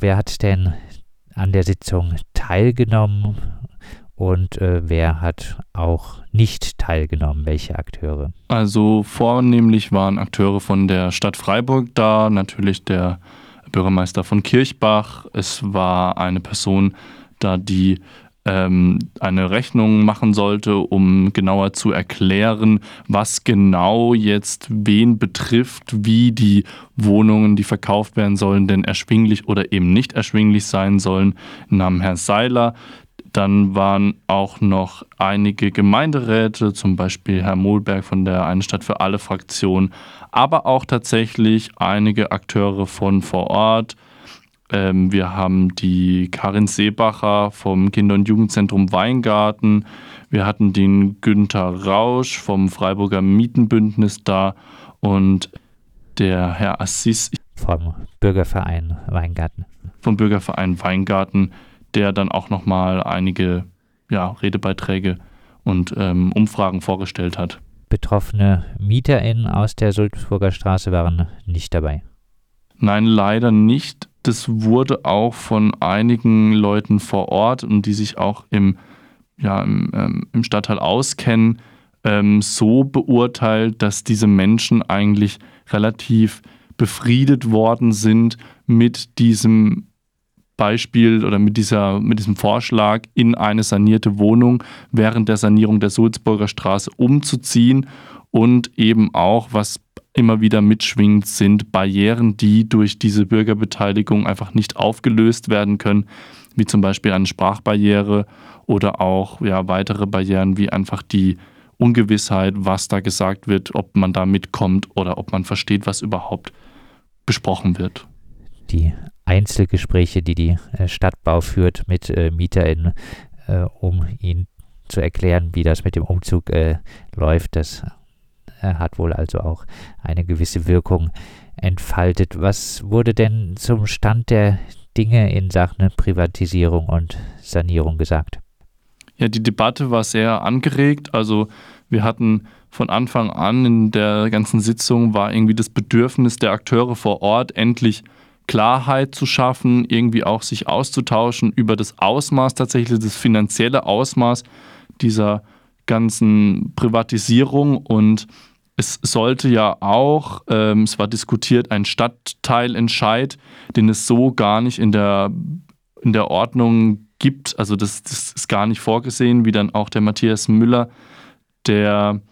wer hat denn an der Sitzung teilgenommen und äh, wer hat auch nicht teilgenommen, welche Akteure? Also vornehmlich waren Akteure von der Stadt Freiburg da, natürlich der Bürgermeister von Kirchbach. Es war eine Person da, die eine Rechnung machen sollte, um genauer zu erklären, was genau jetzt wen betrifft, wie die Wohnungen, die verkauft werden sollen, denn erschwinglich oder eben nicht erschwinglich sein sollen, nahm Herr Seiler. Dann waren auch noch einige Gemeinderäte, zum Beispiel Herr Mohlberg von der Eine Stadt für alle Fraktion, aber auch tatsächlich einige Akteure von vor Ort. Ähm, wir haben die Karin Seebacher vom Kinder- und Jugendzentrum Weingarten. Wir hatten den Günther Rausch vom Freiburger Mietenbündnis da und der Herr Assis vom Bürgerverein Weingarten. Vom Bürgerverein Weingarten der dann auch nochmal einige ja, Redebeiträge und ähm, Umfragen vorgestellt hat. Betroffene MieterInnen aus der Sulzburger Straße waren nicht dabei. Nein, leider nicht. Das wurde auch von einigen Leuten vor Ort und die sich auch im, ja, im, ähm, im Stadtteil auskennen, ähm, so beurteilt, dass diese Menschen eigentlich relativ befriedet worden sind mit diesem Beispiel oder mit, dieser, mit diesem Vorschlag, in eine sanierte Wohnung während der Sanierung der Sulzburger Straße umzuziehen und eben auch, was immer wieder mitschwingt, sind Barrieren, die durch diese Bürgerbeteiligung einfach nicht aufgelöst werden können, wie zum Beispiel eine Sprachbarriere oder auch ja, weitere Barrieren wie einfach die Ungewissheit, was da gesagt wird, ob man da mitkommt oder ob man versteht, was überhaupt besprochen wird. Die Einzelgespräche, die die äh, Stadtbau führt mit äh, MieterInnen, äh, um ihnen zu erklären, wie das mit dem Umzug äh, läuft. Das hat wohl also auch eine gewisse Wirkung entfaltet. Was wurde denn zum Stand der Dinge in Sachen Privatisierung und Sanierung gesagt? Ja, die Debatte war sehr angeregt. Also wir hatten von Anfang an in der ganzen Sitzung war irgendwie das Bedürfnis der Akteure vor Ort endlich Klarheit zu schaffen, irgendwie auch sich auszutauschen über das Ausmaß tatsächlich, das finanzielle Ausmaß dieser ganzen Privatisierung und es sollte ja auch, ähm, es war diskutiert, ein Stadtteilentscheid, den es so gar nicht in der, in der Ordnung gibt. Also das, das ist gar nicht vorgesehen, wie dann auch der Matthias Müller, der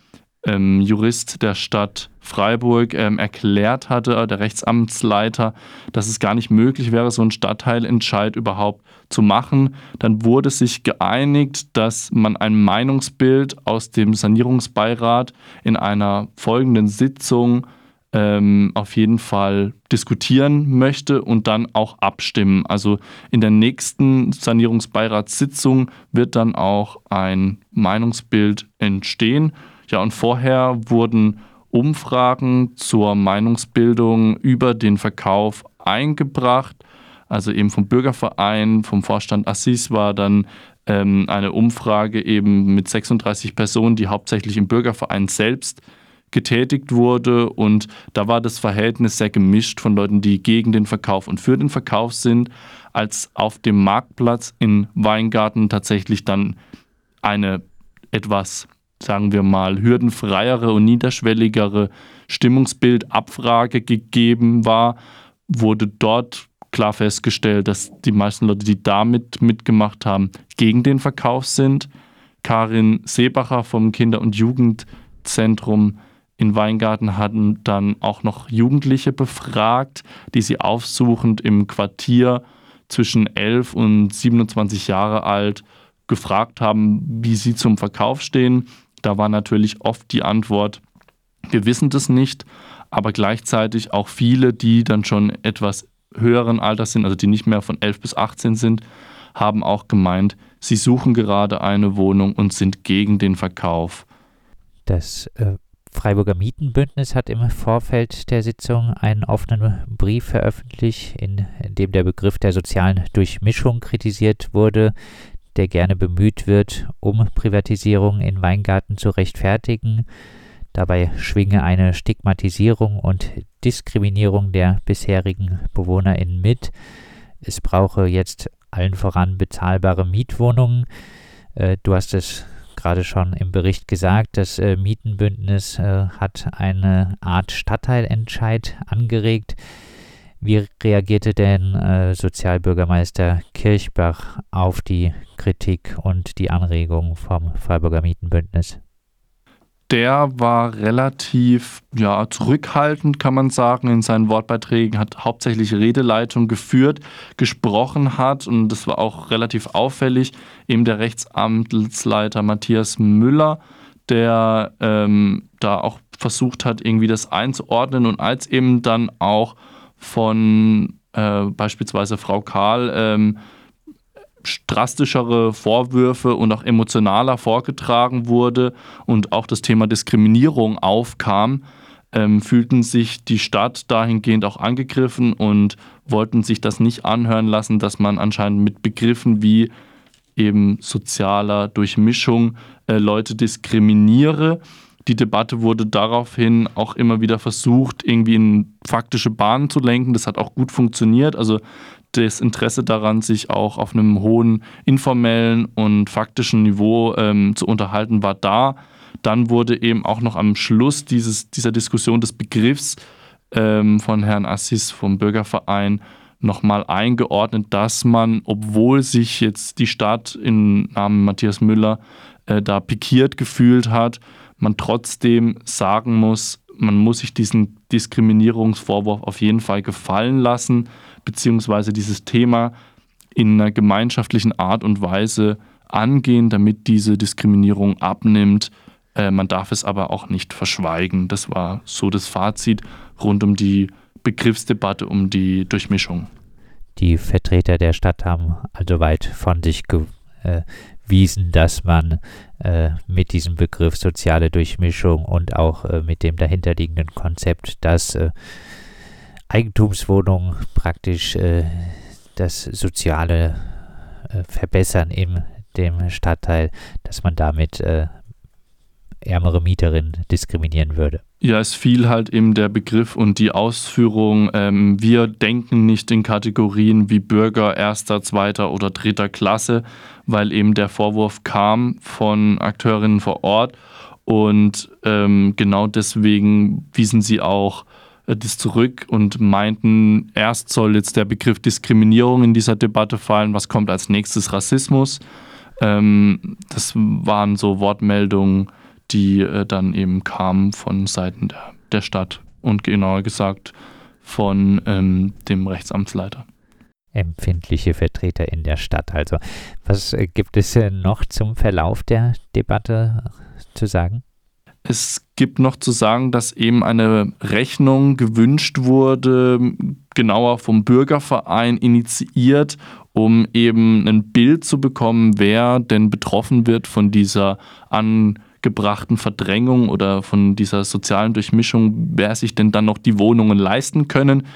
ähm, Jurist der Stadt Freiburg ähm, erklärt hatte, der Rechtsamtsleiter, dass es gar nicht möglich wäre, so einen Stadtteilentscheid überhaupt zu machen. Dann wurde sich geeinigt, dass man ein Meinungsbild aus dem Sanierungsbeirat in einer folgenden Sitzung ähm, auf jeden Fall diskutieren möchte und dann auch abstimmen. Also in der nächsten Sanierungsbeiratssitzung wird dann auch ein Meinungsbild entstehen. Ja, und vorher wurden Umfragen zur Meinungsbildung über den Verkauf eingebracht. Also eben vom Bürgerverein, vom Vorstand Assis war dann ähm, eine Umfrage eben mit 36 Personen, die hauptsächlich im Bürgerverein selbst getätigt wurde. Und da war das Verhältnis sehr gemischt von Leuten, die gegen den Verkauf und für den Verkauf sind, als auf dem Marktplatz in Weingarten tatsächlich dann eine etwas sagen wir mal, hürdenfreiere und niederschwelligere Stimmungsbildabfrage gegeben war, wurde dort klar festgestellt, dass die meisten Leute, die damit mitgemacht haben, gegen den Verkauf sind. Karin Seebacher vom Kinder- und Jugendzentrum in Weingarten hatten dann auch noch Jugendliche befragt, die sie aufsuchend im Quartier zwischen 11 und 27 Jahre alt gefragt haben, wie sie zum Verkauf stehen. Da war natürlich oft die Antwort, wir wissen das nicht, aber gleichzeitig auch viele, die dann schon etwas höheren Alters sind, also die nicht mehr von 11 bis 18 sind, haben auch gemeint, sie suchen gerade eine Wohnung und sind gegen den Verkauf. Das äh, Freiburger Mietenbündnis hat im Vorfeld der Sitzung einen offenen Brief veröffentlicht, in dem der Begriff der sozialen Durchmischung kritisiert wurde der gerne bemüht wird, um Privatisierung in Weingarten zu rechtfertigen. Dabei schwinge eine Stigmatisierung und Diskriminierung der bisherigen BewohnerInnen mit. es brauche jetzt allen voran bezahlbare Mietwohnungen. Äh, du hast es gerade schon im Bericht gesagt, das äh, Mietenbündnis äh, hat eine Art Stadtteilentscheid angeregt. Wie reagierte denn äh, Sozialbürgermeister Kirchbach auf die Kritik und die Anregung vom Freiburger Mietenbündnis? der war relativ ja, zurückhaltend, kann man sagen, in seinen Wortbeiträgen, hat hauptsächlich Redeleitung geführt, gesprochen hat und das war auch relativ auffällig, eben der Rechtsamtsleiter Matthias Müller, der ähm, da auch versucht hat, irgendwie das einzuordnen und als eben dann auch von äh, beispielsweise Frau Karl ähm, drastischere Vorwürfe und auch emotionaler vorgetragen wurde und auch das Thema Diskriminierung aufkam, ähm, fühlten sich die Stadt dahingehend auch angegriffen und wollten sich das nicht anhören lassen, dass man anscheinend mit Begriffen wie eben sozialer Durchmischung äh, Leute diskriminiere. Die Debatte wurde daraufhin auch immer wieder versucht, irgendwie in faktische Bahnen zu lenken. Das hat auch gut funktioniert. Also das Interesse daran, sich auch auf einem hohen informellen und faktischen Niveau ähm, zu unterhalten, war da. Dann wurde eben auch noch am Schluss dieses, dieser Diskussion des Begriffs ähm, von Herrn Assis vom Bürgerverein nochmal eingeordnet, dass man, obwohl sich jetzt die Stadt im Namen Matthias Müller äh, da pikiert gefühlt hat, man trotzdem sagen muss, man muss sich diesen Diskriminierungsvorwurf auf jeden Fall gefallen lassen beziehungsweise dieses Thema in einer gemeinschaftlichen Art und Weise angehen, damit diese Diskriminierung abnimmt. Äh, man darf es aber auch nicht verschweigen. Das war so das Fazit rund um die Begriffsdebatte um die Durchmischung. Die Vertreter der Stadt haben also weit von sich gewiesen, dass man äh, mit diesem Begriff soziale Durchmischung und auch äh, mit dem dahinterliegenden Konzept, dass äh, Eigentumswohnungen praktisch äh, das soziale äh, Verbessern in dem Stadtteil, dass man damit äh, ärmere Mieterinnen diskriminieren würde. Ja, es fiel halt eben der Begriff und die Ausführung, ähm, wir denken nicht in Kategorien wie Bürger erster, zweiter oder dritter Klasse, weil eben der Vorwurf kam von Akteurinnen vor Ort und ähm, genau deswegen wiesen sie auch äh, das zurück und meinten, erst soll jetzt der Begriff Diskriminierung in dieser Debatte fallen, was kommt als nächstes Rassismus. Ähm, das waren so Wortmeldungen, die äh, dann eben kamen von Seiten der, der Stadt und genauer gesagt von ähm, dem Rechtsamtsleiter. Empfindliche Vertreter in der Stadt. Also, was äh, gibt es äh, noch zum Verlauf der Debatte zu sagen? Es gibt noch zu sagen, dass eben eine Rechnung gewünscht wurde, genauer vom Bürgerverein initiiert, um eben ein Bild zu bekommen, wer denn betroffen wird von dieser angebrachten Verdrängung oder von dieser sozialen Durchmischung, wer sich denn dann noch die Wohnungen leisten können.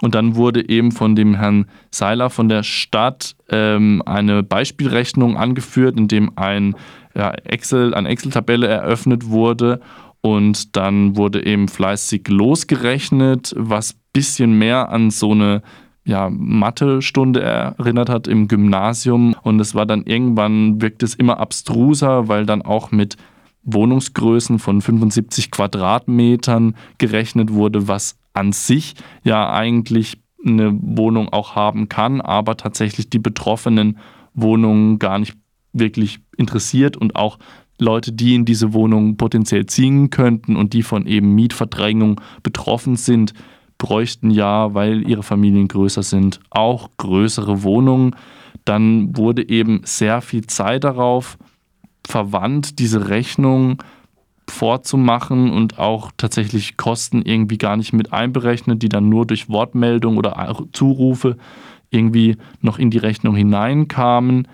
Und dann wurde eben von dem Herrn Seiler von der Stadt ähm, eine Beispielrechnung angeführt, in dem ein ja, Excel, eine Excel-Tabelle eröffnet wurde und dann wurde eben fleißig losgerechnet, was bisschen mehr an so eine ja, Mathe-Stunde erinnert hat im Gymnasium. Und es war dann irgendwann, wirkt es immer abstruser, weil dann auch mit Wohnungsgrößen von 75 Quadratmetern gerechnet wurde, was an sich ja eigentlich eine Wohnung auch haben kann, aber tatsächlich die betroffenen Wohnungen gar nicht wirklich interessiert und auch Leute, die in diese Wohnung potenziell ziehen könnten und die von eben Mietverdrängung betroffen sind, bräuchten ja, weil ihre Familien größer sind, auch größere Wohnungen. Dann wurde eben sehr viel Zeit darauf verwandt, diese Rechnung vorzumachen und auch tatsächlich Kosten irgendwie gar nicht mit einberechnet, die dann nur durch Wortmeldung oder Zurufe irgendwie noch in die Rechnung hineinkamen.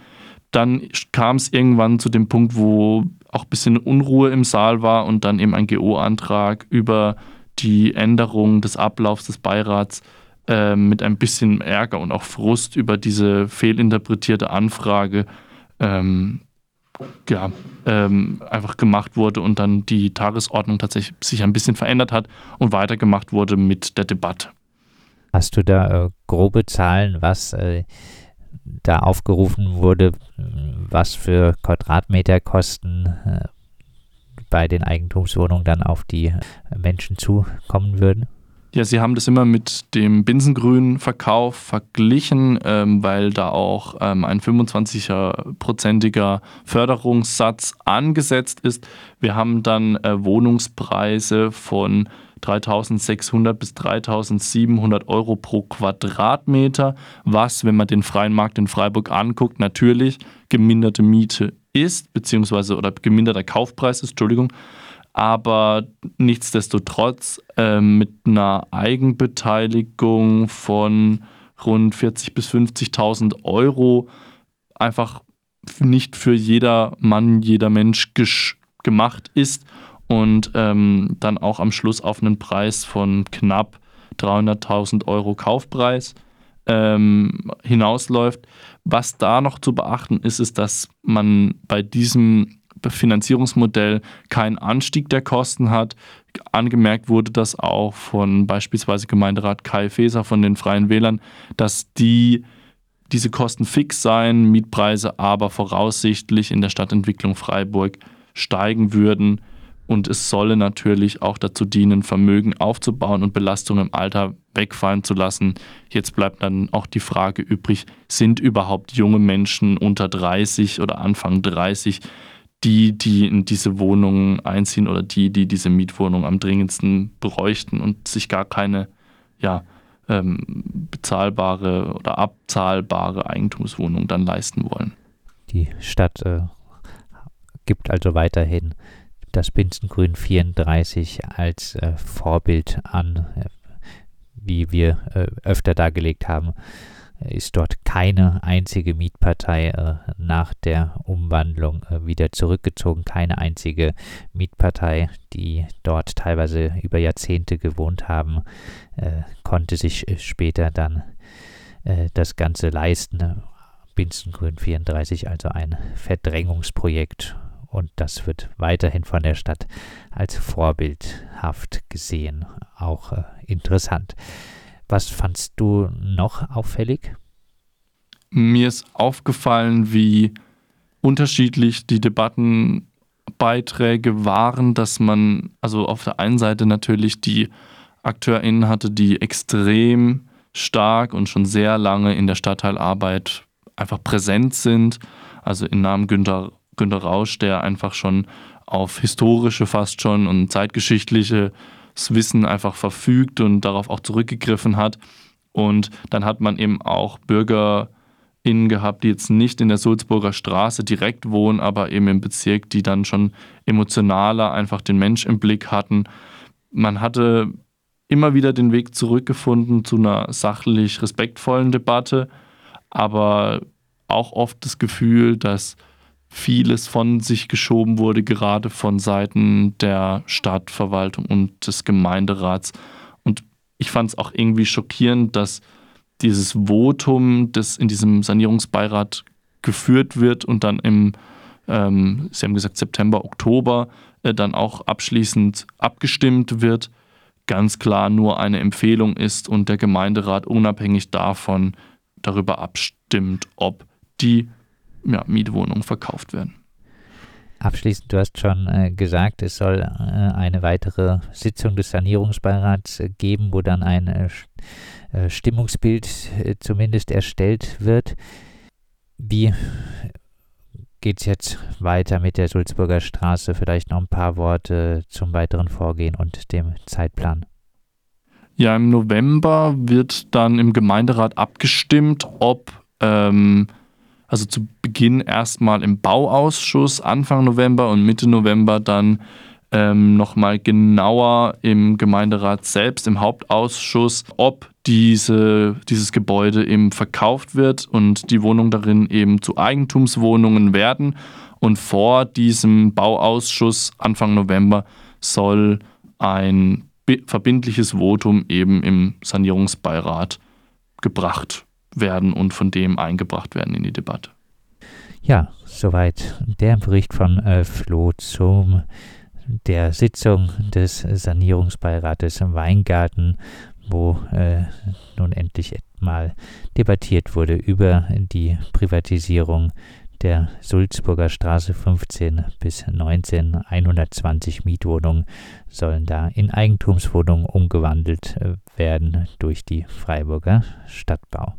Dann kam es irgendwann zu dem Punkt, wo auch ein bisschen Unruhe im Saal war und dann eben ein GO-Antrag über die Änderung des Ablaufs des Beirats äh, mit ein bisschen Ärger und auch Frust über diese fehlinterpretierte Anfrage ähm, ja, ähm, einfach gemacht wurde und dann die Tagesordnung tatsächlich sich ein bisschen verändert hat und weitergemacht wurde mit der Debatte. Hast du da äh, grobe Zahlen, was äh, da aufgerufen wurde, was für Quadratmeterkosten äh, bei den Eigentumswohnungen dann auf die Menschen zukommen würden? Ja, sie haben das immer mit dem Binsengrün-Verkauf verglichen, ähm, weil da auch ähm, ein 25-prozentiger Förderungssatz angesetzt ist. Wir haben dann äh, Wohnungspreise von 3600 bis 3700 Euro pro Quadratmeter, was, wenn man den freien Markt in Freiburg anguckt, natürlich geminderte Miete ist, beziehungsweise oder geminderter Kaufpreis ist, Entschuldigung. Aber nichtsdestotrotz äh, mit einer Eigenbeteiligung von rund 40.000 bis 50.000 Euro einfach nicht für jeder Mann, jeder Mensch gemacht ist und ähm, dann auch am Schluss auf einen Preis von knapp 300.000 Euro Kaufpreis ähm, hinausläuft. Was da noch zu beachten ist, ist, dass man bei diesem Finanzierungsmodell keinen Anstieg der Kosten hat. Angemerkt wurde das auch von beispielsweise Gemeinderat Kai Feser von den Freien Wählern, dass die diese Kosten fix seien, Mietpreise aber voraussichtlich in der Stadtentwicklung Freiburg steigen würden. Und es solle natürlich auch dazu dienen, Vermögen aufzubauen und Belastungen im Alter wegfallen zu lassen. Jetzt bleibt dann auch die Frage übrig, sind überhaupt junge Menschen unter 30 oder Anfang 30 die, die in diese Wohnungen einziehen oder die, die diese Mietwohnung am dringendsten bräuchten und sich gar keine ja, ähm, bezahlbare oder abzahlbare Eigentumswohnung dann leisten wollen. Die Stadt äh, gibt also weiterhin das Binsengrün 34 als äh, Vorbild an, äh, wie wir äh, öfter dargelegt haben, ist dort keine einzige Mietpartei äh, nach der Umwandlung äh, wieder zurückgezogen, keine einzige Mietpartei, die dort teilweise über Jahrzehnte gewohnt haben, äh, konnte sich später dann das Ganze leisten. Binsengrün 34 also ein Verdrängungsprojekt und das wird weiterhin von der Stadt als vorbildhaft gesehen. Auch äh, interessant. Was fandst du noch auffällig? Mir ist aufgefallen, wie unterschiedlich die Debattenbeiträge waren, dass man also auf der einen Seite natürlich die AkteurInnen hatte, die extrem stark und schon sehr lange in der Stadtteilarbeit einfach präsent sind. Also in Namen Günter Günter Rausch, der einfach schon auf historische fast schon und zeitgeschichtliches Wissen einfach verfügt und darauf auch zurückgegriffen hat. Und dann hat man eben auch BürgerInnen gehabt, die jetzt nicht in der Sulzburger Straße direkt wohnen, aber eben im Bezirk, die dann schon emotionaler einfach den Mensch im Blick hatten. Man hatte immer wieder den Weg zurückgefunden zu einer sachlich respektvollen Debatte, aber auch oft das Gefühl, dass vieles von sich geschoben wurde, gerade von Seiten der Stadtverwaltung und des Gemeinderats. Und ich fand es auch irgendwie schockierend, dass dieses Votum, das in diesem Sanierungsbeirat geführt wird und dann im, ähm, Sie haben gesagt, September, Oktober äh, dann auch abschließend abgestimmt wird, ganz klar nur eine Empfehlung ist und der Gemeinderat unabhängig davon darüber abstimmt, ob die ja, Mietwohnungen verkauft werden. Abschließend, du hast schon äh, gesagt, es soll äh, eine weitere Sitzung des Sanierungsbeirats äh, geben, wo dann ein äh, äh, Stimmungsbild äh, zumindest erstellt wird. Wie geht es jetzt weiter mit der Sulzburger Straße? Vielleicht noch ein paar Worte zum weiteren Vorgehen und dem Zeitplan. Ja, im November wird dann im Gemeinderat abgestimmt, ob ähm, also zu Beginn erstmal im Bauausschuss Anfang November und Mitte November dann ähm, nochmal genauer im Gemeinderat selbst, im Hauptausschuss, ob diese, dieses Gebäude eben verkauft wird und die Wohnungen darin eben zu Eigentumswohnungen werden. Und vor diesem Bauausschuss Anfang November soll ein verbindliches Votum eben im Sanierungsbeirat gebracht werden und von dem eingebracht werden in die Debatte. Ja, soweit der Bericht von äh, Flo zum der Sitzung des Sanierungsbeirates im Weingarten wo äh, nun endlich mal debattiert wurde über die Privatisierung der Sulzburger Straße 15 bis 19. 120 Mietwohnungen sollen da in Eigentumswohnungen umgewandelt äh, werden durch die Freiburger Stadtbau.